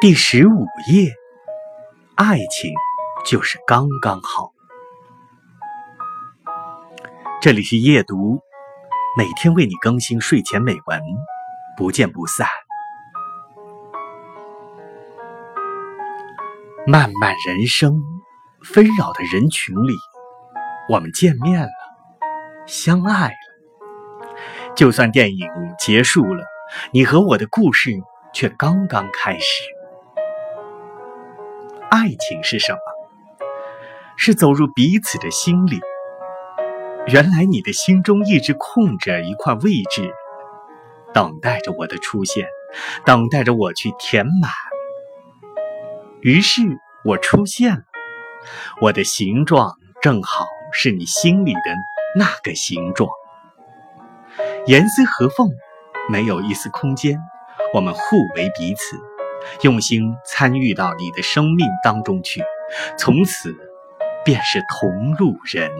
第十五页，爱情就是刚刚好。这里是夜读，每天为你更新睡前美文，不见不散。漫漫人生，纷扰的人群里，我们见面了，相爱了。就算电影结束了，你和我的故事却刚刚开始。爱情是什么？是走入彼此的心里。原来你的心中一直空着一块位置，等待着我的出现，等待着我去填满。于是我出现了，我的形状正好是你心里的那个形状。严丝合缝，没有一丝空间，我们互为彼此。用心参与到你的生命当中去，从此便是同路人。